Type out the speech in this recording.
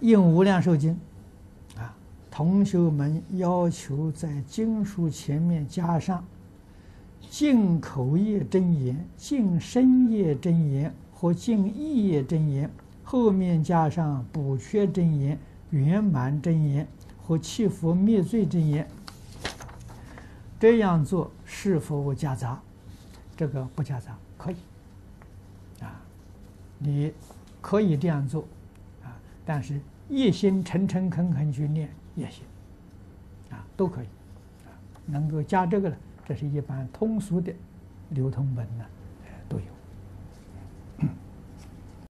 印无量寿经啊，同学们要求在经书前面加上净口业真言、净身业真言和净意业真言，后面加上补缺真言、圆满真言和弃佛灭罪真言。这样做是否夹杂？这个不夹杂，可以。啊，你可以这样做，但是一心诚诚恳恳去念也行，啊，都可以，啊，能够加这个呢，这是一般通俗的流通本呢，都有。